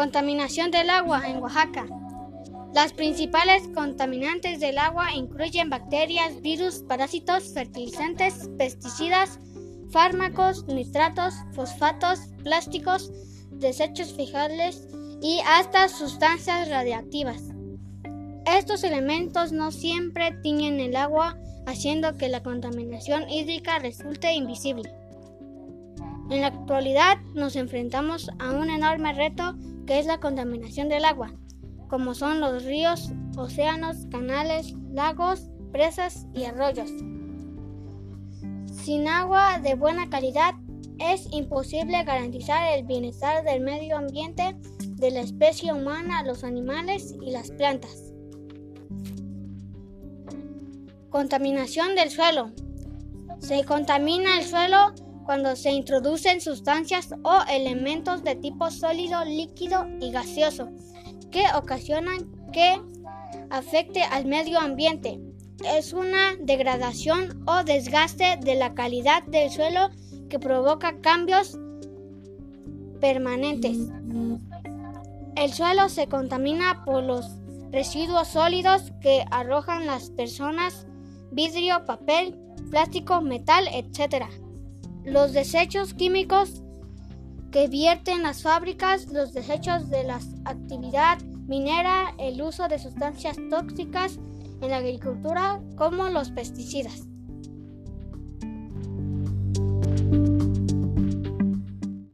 Contaminación del agua en Oaxaca. Las principales contaminantes del agua incluyen bacterias, virus, parásitos, fertilizantes, pesticidas, fármacos, nitratos, fosfatos, plásticos, desechos fijables y hasta sustancias radiactivas. Estos elementos no siempre tiñen el agua, haciendo que la contaminación hídrica resulte invisible. En la actualidad nos enfrentamos a un enorme reto que es la contaminación del agua como son los ríos, océanos, canales, lagos, presas y arroyos. Sin agua de buena calidad es imposible garantizar el bienestar del medio ambiente, de la especie humana, los animales y las plantas. Contaminación del suelo. Se contamina el suelo cuando se introducen sustancias o elementos de tipo sólido, líquido y gaseoso que ocasionan que afecte al medio ambiente. Es una degradación o desgaste de la calidad del suelo que provoca cambios permanentes. El suelo se contamina por los residuos sólidos que arrojan las personas, vidrio, papel, plástico, metal, etc. Los desechos químicos que vierten las fábricas, los desechos de la actividad minera, el uso de sustancias tóxicas en la agricultura como los pesticidas.